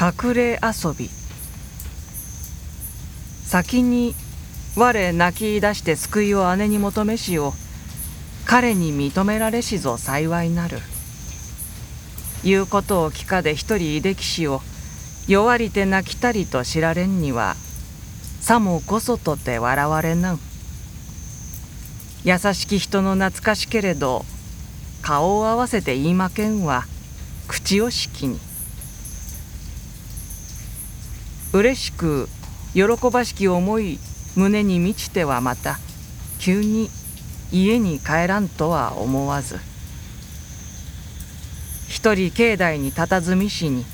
隠れ遊び。先に我泣き出して救いを姉に求めしを彼に認められしぞ幸いなる。言うことを聞かで一人出来しを弱りて泣きたりと知られんにはさもこそとて笑われなん優しき人の懐かしけれど顔を合わせて言いまけんは口をしきに。嬉しく喜ばしき思い胸に満ちてはまた急に家に帰らんとは思わず。一人境内に佇みしに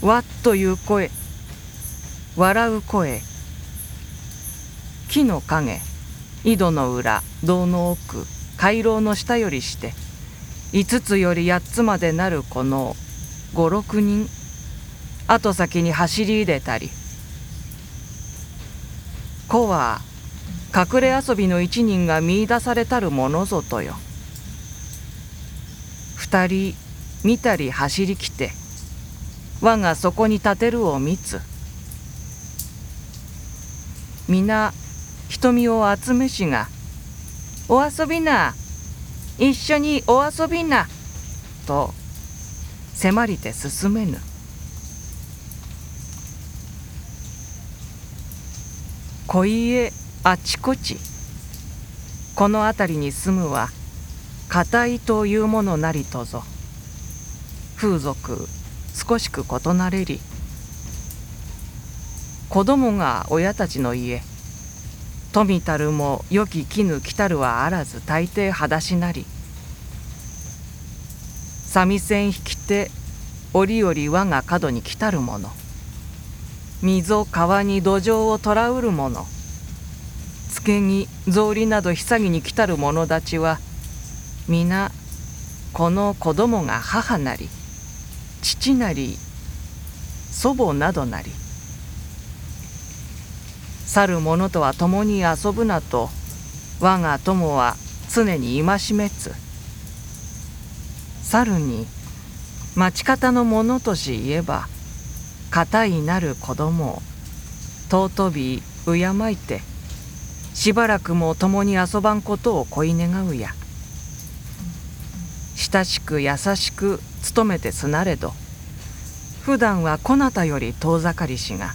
わっという声笑う声木の影井戸の裏堂の奥回廊の下よりして五つより八つまでなるこの五六人後先に走り入れたり。子は隠れ遊びの一人が見いだされたるものぞとよ。二人見たり走りきて我がそこに立てるを見つ。皆瞳を集めしが「お遊びな一緒にお遊びな」と迫りて進めぬ。小家あちこち。この辺りに住むは固いというものなりとぞ。風俗少しく異なれり。子供が親たちの家。富たるも良き絹来たるはあらず大抵裸足なり。三味線引きて折々我が角に来たるもの。溝川に土壌をとらうる者。つけに草履など久ぎに来たる者たちは皆この子供が母なり父なり祖母などなり。去る者とは共に遊ぶなと我が友は常に戒めつ。去るに町方の者とし言えば固いなる子供を尊び敬いてしばらくも共に遊ばんことを恋願うや。親しく優しく努めてすなれど普段はこなたより遠ざかりしが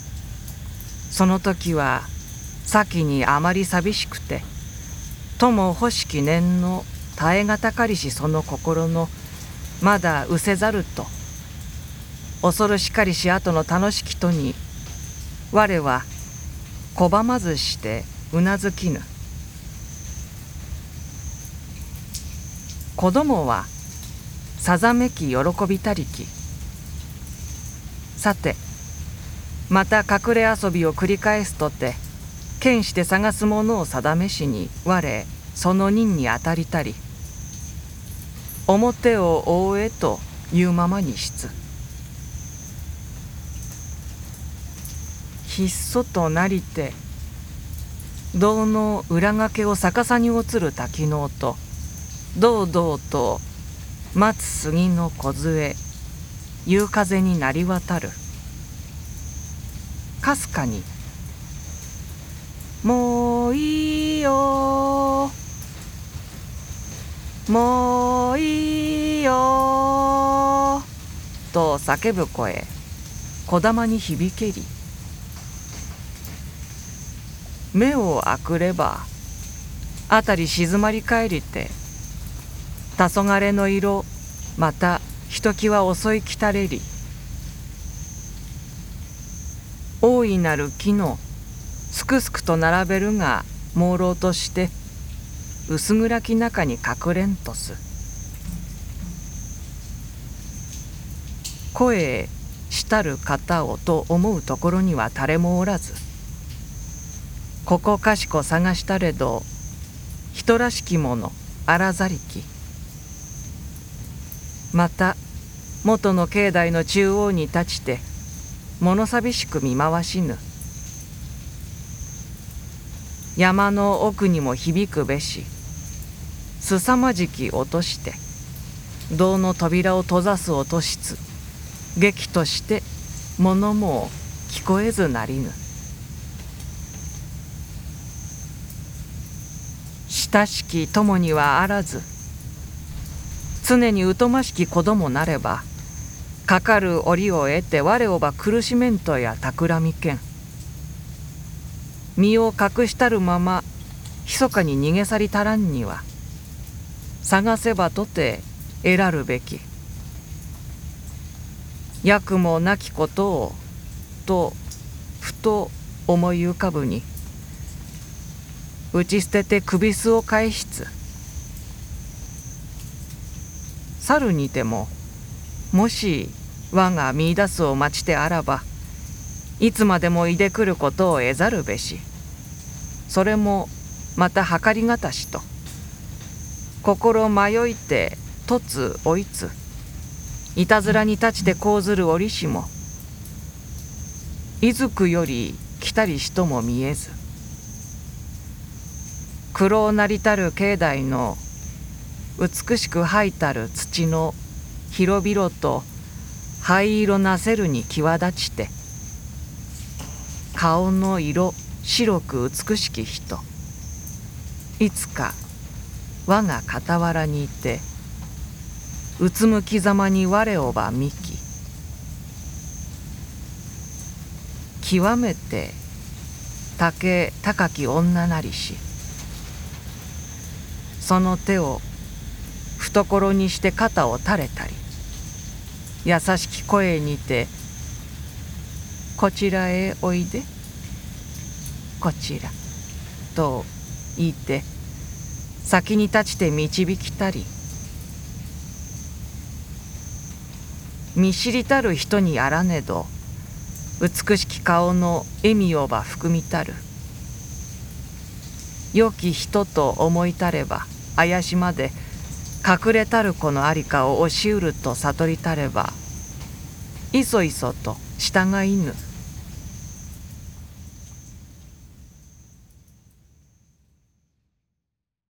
その時は先にあまり寂しくて友欲しき念の耐え難かりしその心のまだ失せざると恐るしかりし後の楽しきとに我は拒まずしてうなずきぬ。子供はさざめき喜びたりき。さてまた隠れ遊びを繰り返すとて剣して探すものを定めしに我その任に当たりたり。表を覆えというままにしつ。ひっそとなりて堂の裏掛けを逆さに映る滝の音堂々と松杉の梢夕風になり渡る。かすかに「もういいよ。もういいよ」と叫ぶ声こだまに響けり。目をあくれば辺り静まり返りて黄昏の色またひときわ遅いきたれり。大いなる木のすくすくと並べるが朦朧として薄暗き中に隠れんとす。声したる方をと思うところには誰もおらずここかしこ探したれど人らしきもの荒ざりき。また元の境内の中央に立ちて物寂しく見回しぬ。山の奥にも響くべしすさまじき落として銅の扉を閉ざす音しつ劇として物も聞こえずなりぬ。親しき友にはあらず常に疎ましき子供なればかかる折を得て我をば苦しめんとや企みけん。身を隠したるまま密かに逃げ去りたらんには探せばとて得らるべき。役もなきことをとふと思い浮かぶに打ち捨てて首巣を返しつ。猿にてももし我が見出すを待ちてあらばいつまでもいでくることを得ざるべし。それもまた計りがたしと。心迷いて凸追いつ。いたずらに立ちて講ずる折しもいずくより来たりしとも見えず。苦労なりたる境内の美しく吐いたる土の広々と灰色なせるに際立ちて顔の色白く美しき人。いつか我が傍らにいてうつむきざまに我をば見き極めて竹高き女なりし。その手を懐にして肩を垂れたり優しき声にて「こちらへおいでこちら」と言って先に立ちて導きたり見知りたる人にあらねど美しき顔の笑みをば含みたる。良き人と思いたれば怪しまで隠れたる子の在りかを押しうると悟りたればいそいそと従いぬ。